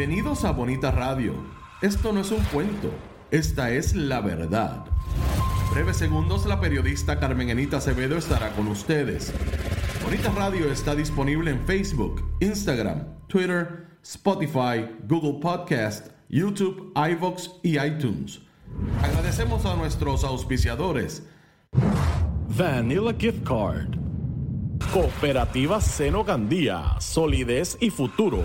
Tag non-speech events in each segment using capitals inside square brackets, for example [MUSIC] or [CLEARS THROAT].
Bienvenidos a Bonita Radio. Esto no es un cuento, esta es la verdad. Breves segundos, la periodista Carmen Enita Acevedo estará con ustedes. Bonita Radio está disponible en Facebook, Instagram, Twitter, Spotify, Google Podcast, YouTube, iVoox y iTunes. Agradecemos a nuestros auspiciadores. Vanilla Gift Card. Cooperativa Seno Gandía. Solidez y futuro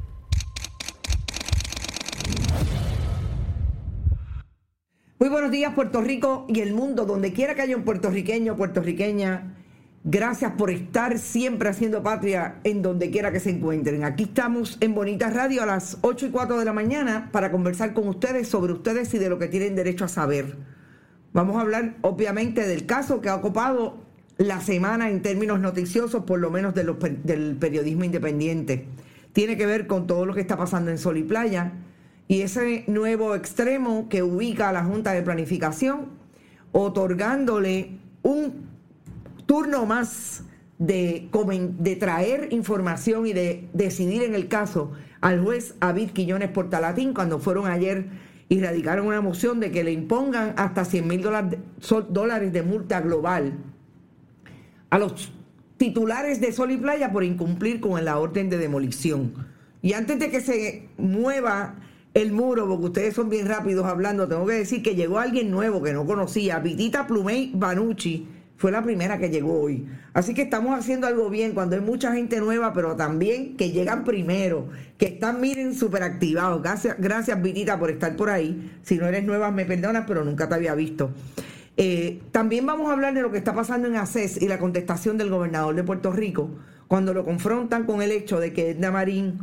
Muy buenos días Puerto Rico y el mundo, donde quiera que haya un puertorriqueño, puertorriqueña. Gracias por estar siempre haciendo patria en donde quiera que se encuentren. Aquí estamos en Bonita Radio a las 8 y 4 de la mañana para conversar con ustedes sobre ustedes y de lo que tienen derecho a saber. Vamos a hablar obviamente del caso que ha ocupado la semana en términos noticiosos, por lo menos de del periodismo independiente. Tiene que ver con todo lo que está pasando en Sol y Playa y ese nuevo extremo que ubica a la Junta de Planificación, otorgándole un turno más de, traer información y de decidir en el caso al juez David Quillones Portalatín cuando fueron ayer y radicaron una moción de que le impongan hasta 100 mil dólares de multa global a los titulares de Sol y Playa por incumplir con la orden de demolición. Y antes de que se mueva el muro, porque ustedes son bien rápidos hablando, tengo que decir que llegó alguien nuevo que no conocía, Vitita Plumey Banucci, fue la primera que llegó hoy. Así que estamos haciendo algo bien cuando hay mucha gente nueva, pero también que llegan primero, que están, miren, súper activados. Gracias, gracias, Vitita, por estar por ahí. Si no eres nueva, me perdonas, pero nunca te había visto. Eh, también vamos a hablar de lo que está pasando en ACES y la contestación del gobernador de Puerto Rico, cuando lo confrontan con el hecho de que Edna Marín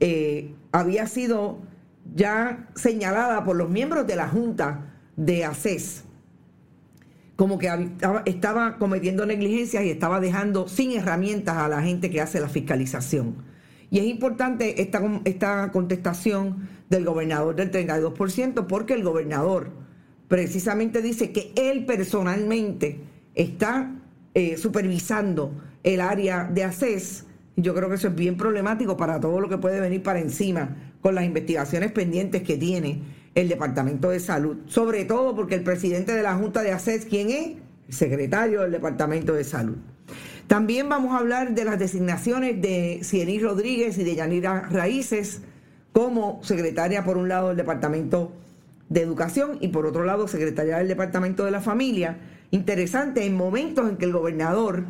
eh, había sido ya señalada por los miembros de la Junta de ACES como que estaba cometiendo negligencias y estaba dejando sin herramientas a la gente que hace la fiscalización. Y es importante esta, esta contestación del gobernador del 32%, porque el gobernador precisamente dice que él personalmente está eh, supervisando el área de ACES. Yo creo que eso es bien problemático para todo lo que puede venir para encima con las investigaciones pendientes que tiene el Departamento de Salud. Sobre todo porque el presidente de la Junta de ACES, ¿quién es? El secretario del Departamento de Salud. También vamos a hablar de las designaciones de Cieny Rodríguez y de Yanira Raíces como secretaria, por un lado, del Departamento de Educación y por otro lado, secretaria del Departamento de la Familia. Interesante, en momentos en que el gobernador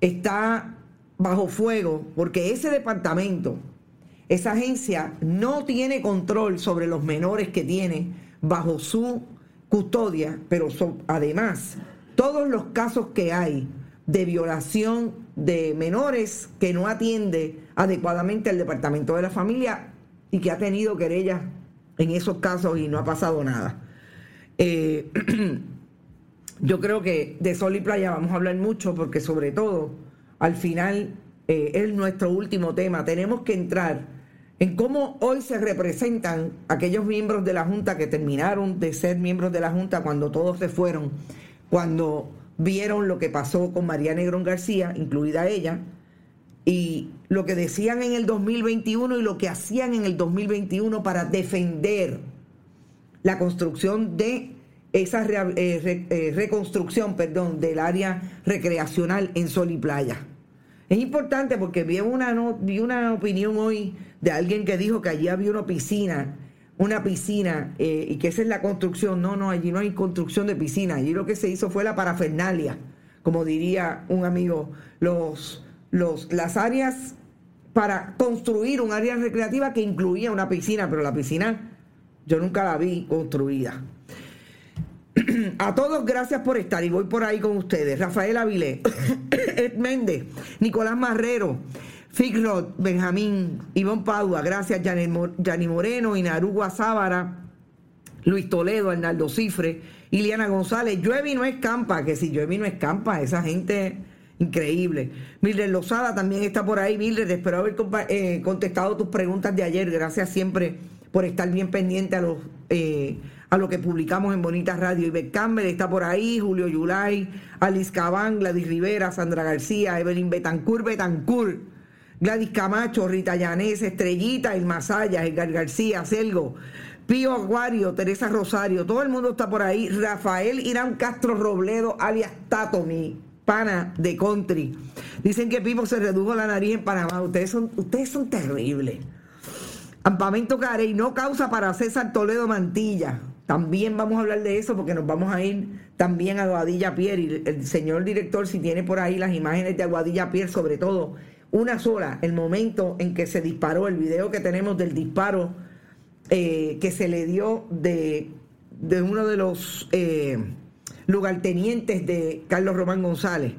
está bajo fuego, porque ese departamento esa agencia no tiene control sobre los menores que tiene bajo su custodia, pero además todos los casos que hay de violación de menores que no atiende adecuadamente el Departamento de la Familia y que ha tenido querellas en esos casos y no ha pasado nada. Eh, [CLEARS THROAT] yo creo que de Sol y Playa vamos a hablar mucho porque sobre todo al final eh, es nuestro último tema. Tenemos que entrar en cómo hoy se representan aquellos miembros de la Junta que terminaron de ser miembros de la Junta cuando todos se fueron, cuando vieron lo que pasó con María Negrón García, incluida ella, y lo que decían en el 2021 y lo que hacían en el 2021 para defender la construcción de esa eh, eh, reconstrucción, perdón, del área recreacional en Sol y Playa. Es importante porque vi una, vi una opinión hoy de alguien que dijo que allí había una piscina, una piscina, eh, y que esa es la construcción. No, no, allí no hay construcción de piscina. Allí lo que se hizo fue la parafernalia, como diría un amigo, los, los, las áreas para construir un área recreativa que incluía una piscina, pero la piscina yo nunca la vi construida. [CLEARS THROAT] A todos gracias por estar y voy por ahí con ustedes. Rafael Avilés, [COUGHS] Ed Méndez, Nicolás Marrero, Figrod, Benjamín, Iván Padua, gracias Yanni Moreno, Inaruga Sábara, Luis Toledo, Arnaldo Cifre, Iliana González. Llueve y no escampa, que si llueve y no escampa, esa gente increíble. Mildred Lozada también está por ahí. Mildred, espero haber eh, contestado tus preguntas de ayer. Gracias siempre por estar bien pendiente a los... Eh, a lo que publicamos en Bonita Radio. Iber Campbell está por ahí, Julio Yulay, Alice Cabán, Gladys Rivera, Sandra García, Evelyn Betancourt, Betancourt, Gladys Camacho, Rita Llanés, Estrellita, El Masaya, Edgar García, Selgo, Pío Aguario, Teresa Rosario, todo el mundo está por ahí. Rafael Irán Castro Robledo, alias Tato, mi pana de country. Dicen que Pipo se redujo la nariz en Panamá. Ustedes son, ustedes son terribles. Ampamento Carey, no causa para César Toledo Mantilla. También vamos a hablar de eso porque nos vamos a ir también a Aguadilla Pier y el señor director si tiene por ahí las imágenes de Aguadilla Pier, sobre todo una sola, el momento en que se disparó, el video que tenemos del disparo eh, que se le dio de, uno de los eh, lugartenientes de Carlos Román González.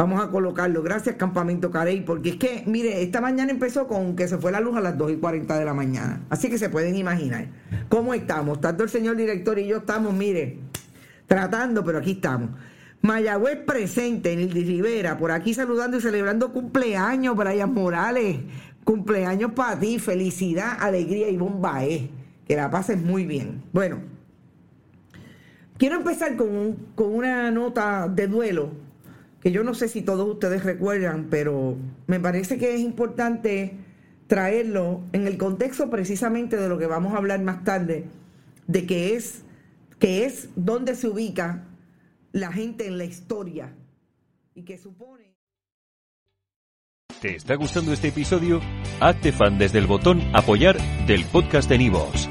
Vamos a colocarlo. Gracias, Campamento Carey, porque es que, mire, esta mañana empezó con que se fue la luz a las 2 y 40 de la mañana. Así que se pueden imaginar cómo estamos. Tanto el señor director y yo estamos, mire, tratando, pero aquí estamos. Mayagüez presente, Nildi Rivera, por aquí saludando y celebrando cumpleaños, Brian Morales. Cumpleaños para ti, felicidad, alegría y bombae. Que la pases muy bien. Bueno, quiero empezar con, con una nota de duelo que yo no sé si todos ustedes recuerdan, pero me parece que es importante traerlo en el contexto precisamente de lo que vamos a hablar más tarde, de que es, que es donde se ubica la gente en la historia y que supone... ¿Te está gustando este episodio? Hazte fan desde el botón apoyar del podcast de Nivos.